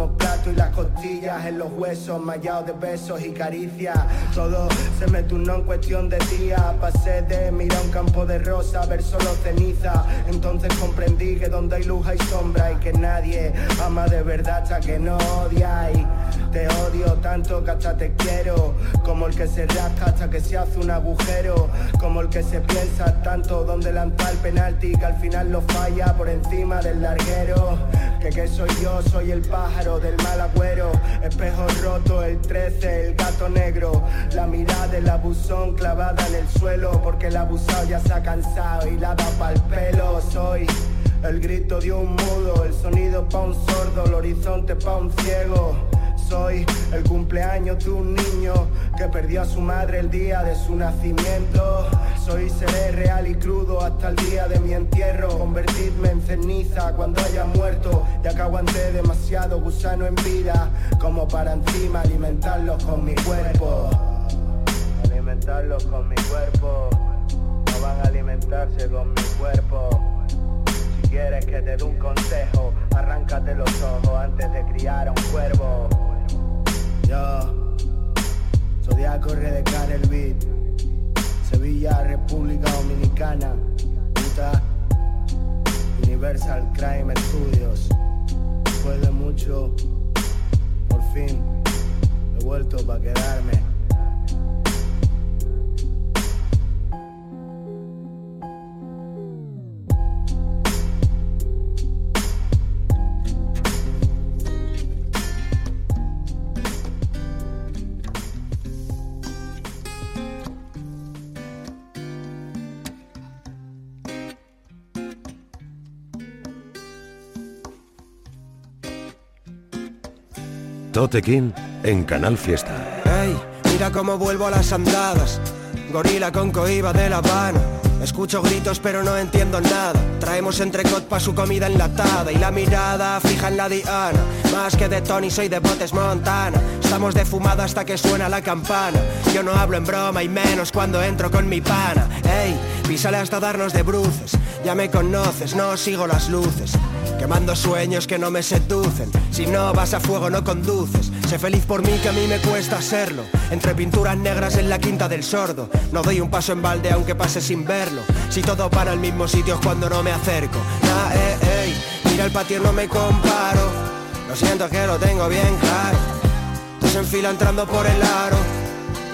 y las costillas en los huesos, mallados de besos y caricias. Todo se me turnó en cuestión de días. Pasé de mirar un campo de rosa a ver solo ceniza. Entonces comprendí que donde hay luz hay sombra y que nadie ama de verdad hasta que no odia. Y te odio tanto que hasta te quiero. Como el que se rasca hasta que se hace un agujero. Como el que se piensa tanto donde lanza el penalti que al final lo falla por encima del larguero. Que que soy yo, soy el pájaro del mal agüero. Espejo roto, el 13, el gato negro. La mirada del abusón clavada en el suelo. Porque el abusado ya se ha cansado y la dado pa'l pelo. Soy el grito de un mudo, el sonido pa' un sordo, el horizonte pa' un ciego. Soy el cumpleaños de un niño que perdió a su madre el día de su nacimiento. Soy seré real y crudo hasta el día de mi entierro. Convertirme en ceniza cuando haya muerto. Ya que aguanté demasiado gusano en vida, como para encima alimentarlos con mi cuerpo. Alimentarlos con mi cuerpo. No van a alimentarse con mi cuerpo. Si quieres que te dé un consejo, arráncate los ojos antes de criar a un cuervo. Yo, Zodiaco Redecar el beat, Sevilla, República Dominicana, puta, Universal Crime Studios. Después de mucho, por fin, he vuelto para quedarme. Tote King en Canal Fiesta. Ey, mira cómo vuelvo a las andadas. Gorila con coiba de La Habana. Escucho gritos pero no entiendo nada. Traemos entrecot pa' su comida enlatada y la mirada fija en la diana. Más que de Tony soy de botes Montana. Estamos de fumada hasta que suena la campana. Yo no hablo en broma y menos cuando entro con mi pana. Ey, písale hasta darnos de bruces. Ya me conoces, no sigo las luces. Quemando sueños que no me seducen. Si no vas a fuego, no conduces. Sé feliz por mí que a mí me cuesta serlo. Entre pinturas negras en la quinta del sordo. No doy un paso en balde aunque pase sin verlo. Si todo para el mismo sitio es cuando no me acerco. Nah, eh, ey, mira el patio, no me comparo. Lo siento que lo tengo bien claro. Se enfila entrando por el aro.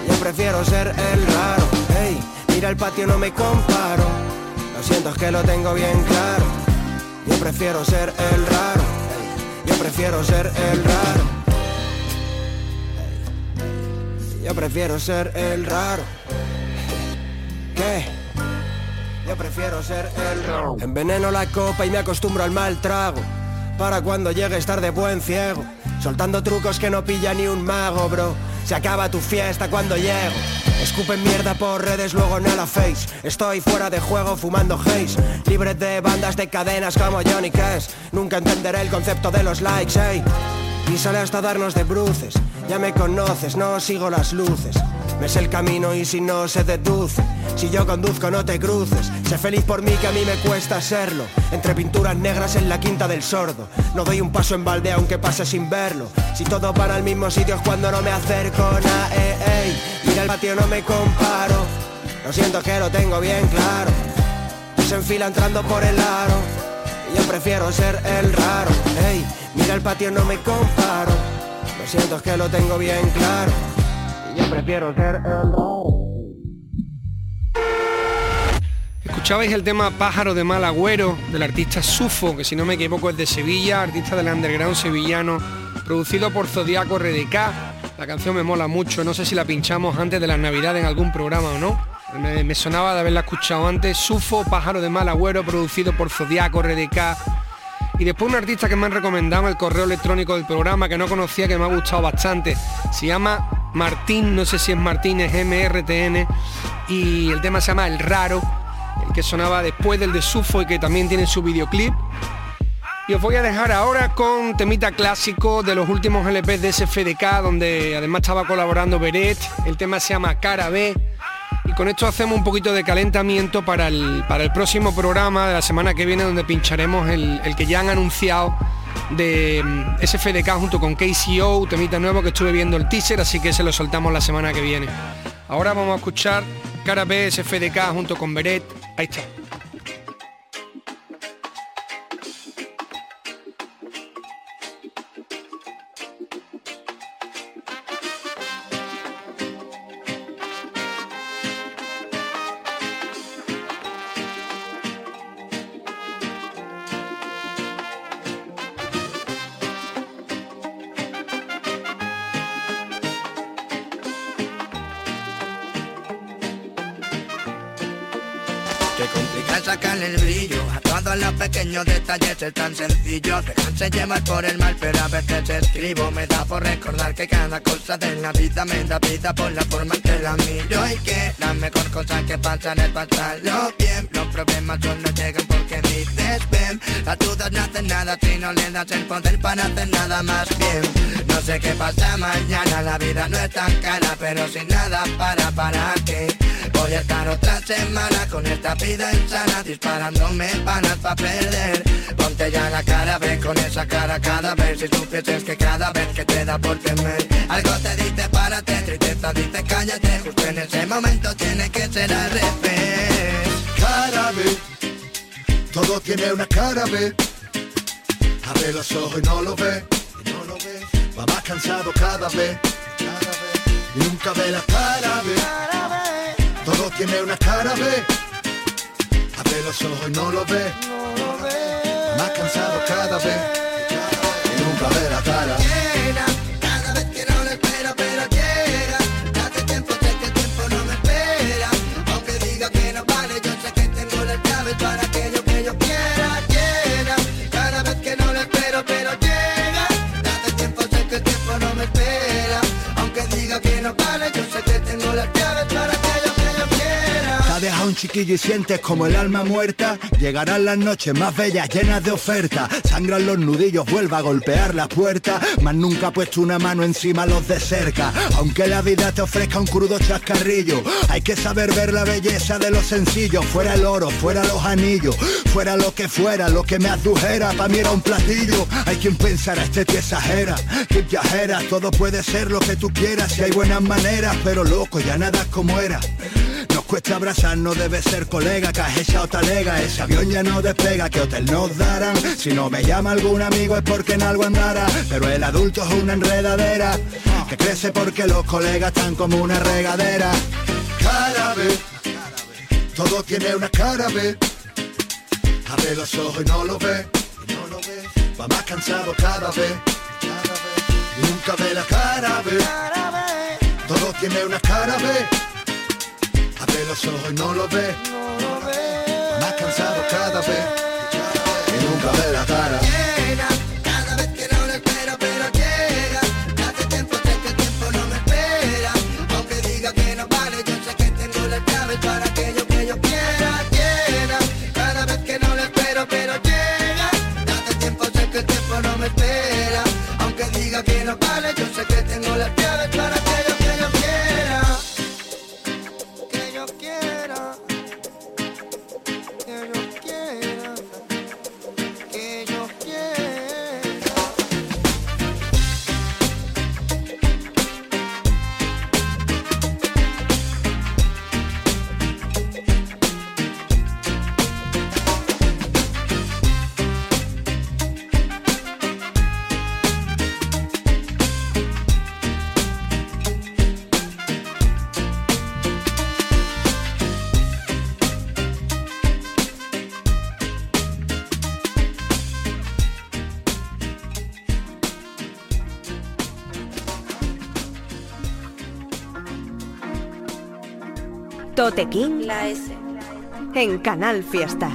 Yo prefiero ser el raro. Ey, mira el patio, no me comparo. Lo siento es que lo tengo bien claro. Yo prefiero ser el raro. Yo prefiero ser el raro. Yo prefiero ser el raro. ¿Qué? Yo prefiero ser el ron. Enveneno la copa y me acostumbro al mal trago. Para cuando llegue estar de buen ciego. Soltando trucos que no pilla ni un mago, bro. Se acaba tu fiesta cuando llego. Escupen mierda por redes, luego no la face. Estoy fuera de juego fumando haze. Libre de bandas de cadenas como Johnny Cash. Nunca entenderé el concepto de los likes, ey. Y sale hasta darnos de bruces. Ya me conoces, no sigo las luces. Me sé el camino y si no se deduce. Si yo conduzco no te cruces. Sé feliz por mí que a mí me cuesta serlo. Entre pinturas negras en la quinta del sordo. No doy un paso en balde aunque pase sin verlo. Si todos van al mismo sitio es cuando no me acerco. Na, eh, ey. Mira el patio no me comparo. Lo siento que lo tengo bien claro. Se enfila entrando por el aro. Yo prefiero ser el raro. Ey, mira el patio no me comparo. Lo siento es que lo tengo bien claro. Prefiero ser el. Escuchabais el tema Pájaro de Mal Agüero del artista Sufo, que si no me equivoco es de Sevilla, artista del underground sevillano, producido por Zodiaco RDK. La canción me mola mucho, no sé si la pinchamos antes de las navidades en algún programa o no. Me, sonaba de haberla escuchado antes. Sufo, Pájaro de Mal Agüero, producido por Zodiaco RDK. Y después un artista que me han recomendado en el correo electrónico del programa que no conocía, que me ha gustado bastante. Se llama Martín, no sé si es Martín, es MRTN. Y el tema se llama El Raro, el que sonaba después del de Sufo y que también tiene su videoclip. Y os voy a dejar ahora con temita clásico de los últimos LPs de SFDK, donde además estaba colaborando Beret. El tema se llama Cara B. Y con esto hacemos un poquito de calentamiento para el, para el próximo programa de la semana que viene, donde pincharemos el que ya han anunciado de mm, SFDK junto con KCO, temita nuevo que estuve viendo el teaser, así que se lo soltamos la semana que viene. Ahora vamos a escuchar Cara B, SFDK junto con Beret. Ahí está. Pequeños detalles es tan sencillo. Dejarse llevar por el mal pero a veces escribo. Me da por recordar que cada cosa de la vida Me da vida por la forma en que la miro. Y que la mejor cosa que pasa es pasarlo bien Los problemas solo llegan porque dices ven Las dudas no hacen nada si no le das el poder para hacer nada más bien. No sé qué pasa mañana, la vida no es tan cara Pero sin nada para, ¿para qué? Voy a estar otra semana con esta vida insana Disparándome panas pa' perder Ponte ya la cara, ve con esa cara cada vez Si supieses que cada vez que te da por temer Algo te dice párate, tristeza dice cállate Justo en ese momento tiene que ser al revés Cara B, todo tiene una cara B. Abre los ojos y no lo ve, y no lo ve. Va más cansado cada vez, cada vez. Y nunca ve la cara B. Todo tiene una cara B. Abre los ojos y no lo ve, más cansado cada vez, y nunca ve la cara. Chiquillo y sientes como el alma muerta. Llegarán las noches más bellas, llenas de ofertas. Sangran los nudillos, vuelva a golpear la puerta. Mas nunca ha puesto una mano encima los de cerca. Aunque la vida te ofrezca un crudo chascarrillo, hay que saber ver la belleza de lo sencillo. Fuera el oro, fuera los anillos, fuera lo que fuera, lo que me adujera. Pa' mí era un platillo. Hay quien pensará, este te exagera, que viajera. Todo puede ser lo que tú quieras si hay buenas maneras, pero loco, ya nada es como era. Cuesta abrazarnos, debe ser colega Que has echado talega, ese avión ya no despega ¿Qué hotel nos darán? Si no me llama algún amigo es porque en algo andará. Pero el adulto es una enredadera Que crece porque los colegas están como una regadera. Cara B Todo tiene una cara B. Abre los ojos y no lo ve Va más cansado cada vez. Nunca ve la cara B. Todo tiene una cara B Abre los ojos y no lo ve. más cansado cada vez y nunca ve la cara. Totequín La S. En Canal Fiesta.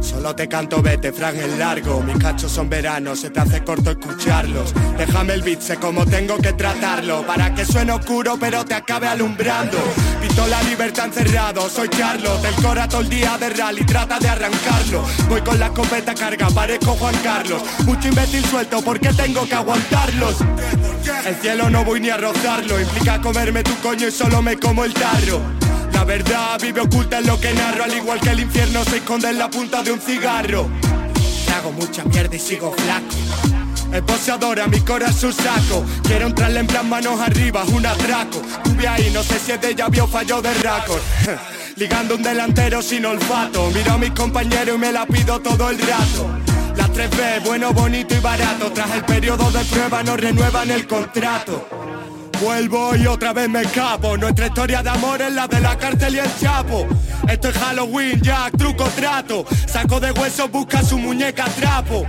Solo te canto vete, frag en largo. Mis cachos son veranos, se te hace corto escucharlos. Déjame el beat, sé cómo tengo que tratarlo. Para que suene oscuro pero te acabe alumbrando. Pito la libertad encerrado, soy Charlos Del cora todo el día de rally, trata de arrancarlo. Voy con la escopeta carga, parezco Juan Carlos. Mucho imbécil suelto, porque tengo que aguantarlos? El cielo no voy ni a rozarlo Implica comerme tu coño y solo me como el tarro la verdad vive oculta en lo que narro, al igual que el infierno se esconde en la punta de un cigarro. Hago mucha mierda y sigo flaco. Es poseadora, mi corazón saco. Quiero entrarle en plan manos arriba, un atraco. Tuve ahí, no sé si es de ella vio fallo de récord. (laughs) Ligando un delantero sin olfato. Miro a mis compañeros y me la pido todo el rato. Las tres B, bueno, bonito y barato. Tras el periodo de prueba nos renuevan el contrato. Vuelvo y otra vez me escapo. Nuestra historia de amor es la de la cárcel y el chapo. Esto es Halloween, Jack, truco trato. Saco de huesos, busca su muñeca trapo.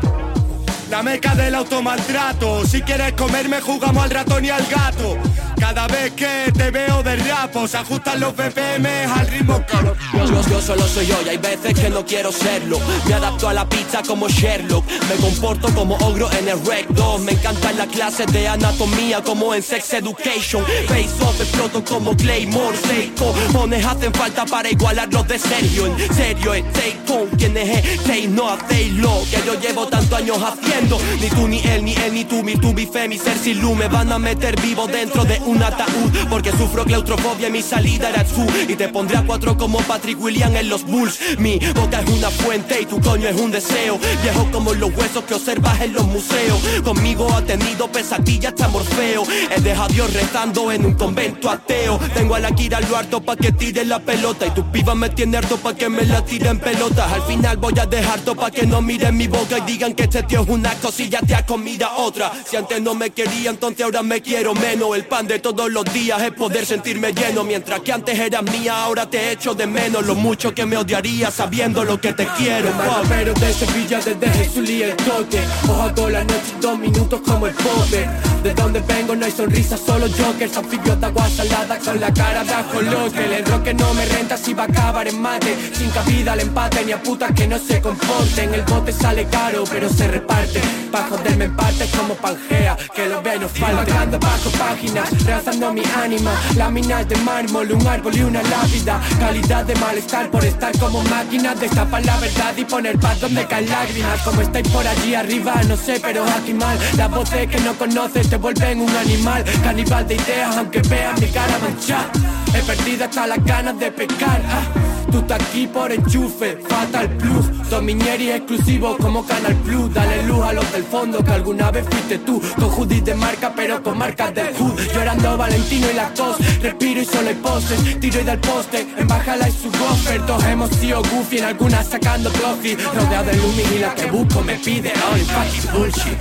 La meca del automaltrato. Si quieres comerme, jugamos al ratón y al gato. Cada vez que te veo de rapo, se ajustan los BPM al ritmo que Yo, yo, solo soy yo y hay veces que no quiero serlo. Me adapto a la pizza como Sherlock. Me comporto como ogro en el Rec 2 Me encantan las clases de anatomía como en Sex Education. Face off exploto como Claymore Seiko. Mones hacen falta para igualarlos de serio. En serio, es take con quien es take no hacéis lo que yo llevo tantos años haciendo. Ni tú, ni él, ni él, ni tú, mi tú, mi fe, mi ser sin luz. Me van a meter vivo dentro de un ataúd Porque sufro claustrofobia y mi salida era tú Y te pondré a cuatro como Patrick William en los Bulls. Mi boca es una fuente y tu coño es un deseo. Viejo como los huesos que observas en los museos. Conmigo ha tenido pesadillas hasta Morfeo. He dejado a Dios rezando en un convento ateo. Tengo a la Kira lo harto pa' que tire la pelota Y tu piba me tiene harto pa' que me la tire en pelotas. Al final voy a dejar todo pa' que no miren mi boca Y digan que este tío es una cosilla, te has comido otra. Si antes no me quería, entonces ahora me quiero menos. El pan de todos los días es poder sentirme lleno Mientras que antes eras mía, ahora te echo de menos Lo mucho que me odiaría sabiendo lo que te quiero. Pero de Sevilla desde Jesús y el toque. Ojo la noche dos minutos como el pope. De donde vengo no hay sonrisa, solo jokers Anfibiota, agua salada con la cara de ajolote El roque no me renta si va a acabar en mate. Sin cabida al empate ni a putas que no se comporten. El bote sale caro pero se reparte. Pa' joderme en partes como Pangea Que lo vea y no Bajando bajo páginas, realizando mi ánima. Láminas de mármol, un árbol y una lápida. Calidad de malestar por estar como máquinas Destapar la verdad y poner paz donde caen lágrimas. Como estáis por allí arriba, no sé, pero aquí mal. Las voces que no conoces te vuelven un animal. Caníbal de ideas, aunque veas mi cara manchada He perdido hasta las ganas de pecar ah. Tú estás aquí por enchufe, Fatal Plus Dominieri exclusivo como Canal Plus. Dale luz a los del fondo que alguna vez fuiste tú Con hoodies de marca pero con marcas de hood. Llorando Valentino y la tos Respiro y solo hay poses. Tiro y del poste, en bajala y su goffer Todos hemos sido goofy, en algunas sacando trophy. Rodeado de Lumi y la que busco me pide all fucking bullshit.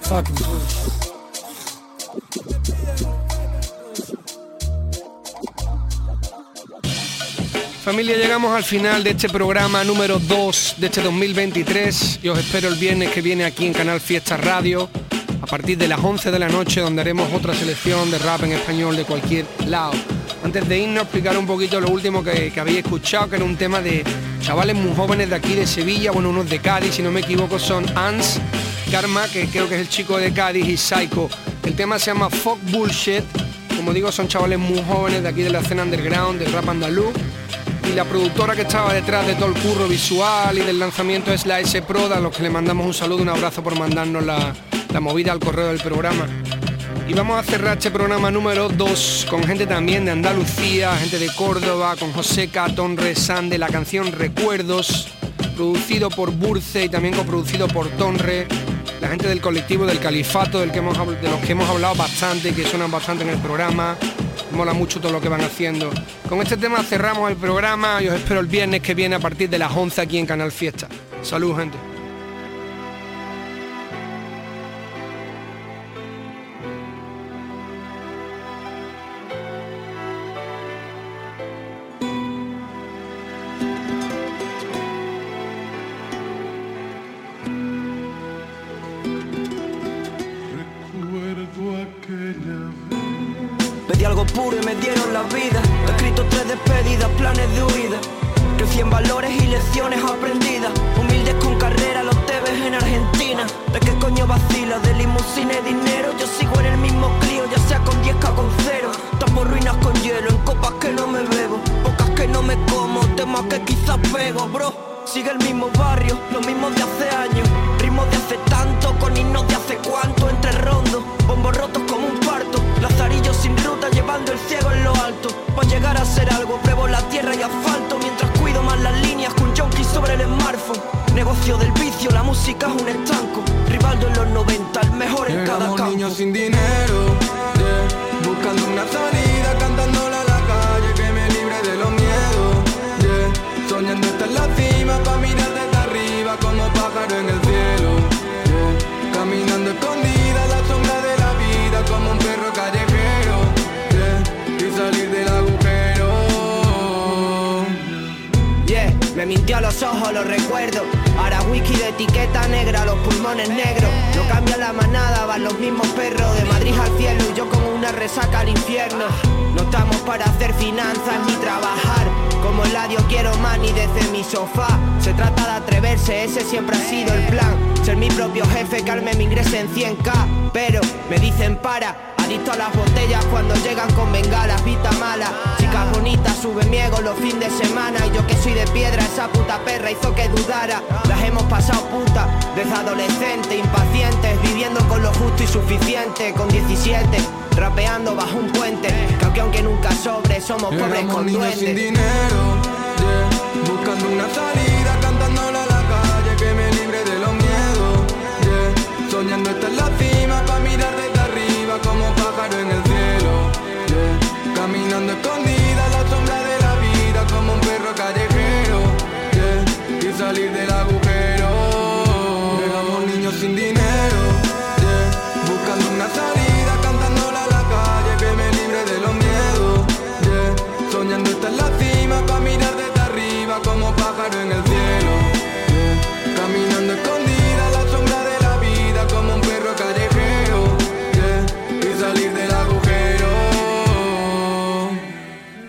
Fucking bullshit Familia, llegamos al final de este programa número 2 de este 2023 y os espero el viernes que viene aquí en Canal Fiesta Radio a partir de las 11 de la noche donde haremos otra selección de rap en español de cualquier lado. Antes de irnos, explicar un poquito lo último que, que habéis escuchado, que era un tema de chavales muy jóvenes de aquí de Sevilla, bueno, unos de Cádiz, si no me equivoco, son Ans, Karma, que creo que es el chico de Cádiz, y Psycho. El tema se llama Fuck Bullshit. Como digo, son chavales muy jóvenes de aquí de la escena underground, del rap andaluz. Y la productora que estaba detrás de todo el curro visual y del lanzamiento es la S Pro, a los que le mandamos un saludo, un abrazo por mandarnos la, la movida al correo del programa. Y vamos a cerrar este programa número 2 con gente también de Andalucía, gente de Córdoba, con José Catón Resande, la canción Recuerdos, producido por Burce y también coproducido por Tonre, la gente del colectivo del Califato, del que hemos, de los que hemos hablado bastante, que suenan bastante en el programa. Mola mucho todo lo que van haciendo. Con este tema cerramos el programa y os espero el viernes que viene a partir de las 11 aquí en Canal Fiesta. Salud, gente. Mes me ingrese en 100k. Pero me dicen para. Adicto a las botellas cuando llegan con bengalas, vista mala. Chicas bonitas suben miego los fines de semana. Y yo que soy de piedra, esa puta perra hizo que dudara. Las hemos pasado puta, desde adolescente, impacientes, viviendo con lo justo y suficiente. Con 17, rapeando bajo un puente. Que aunque, aunque nunca sobre, somos pobres con duendes. sin dinero, yeah. buscando una salida,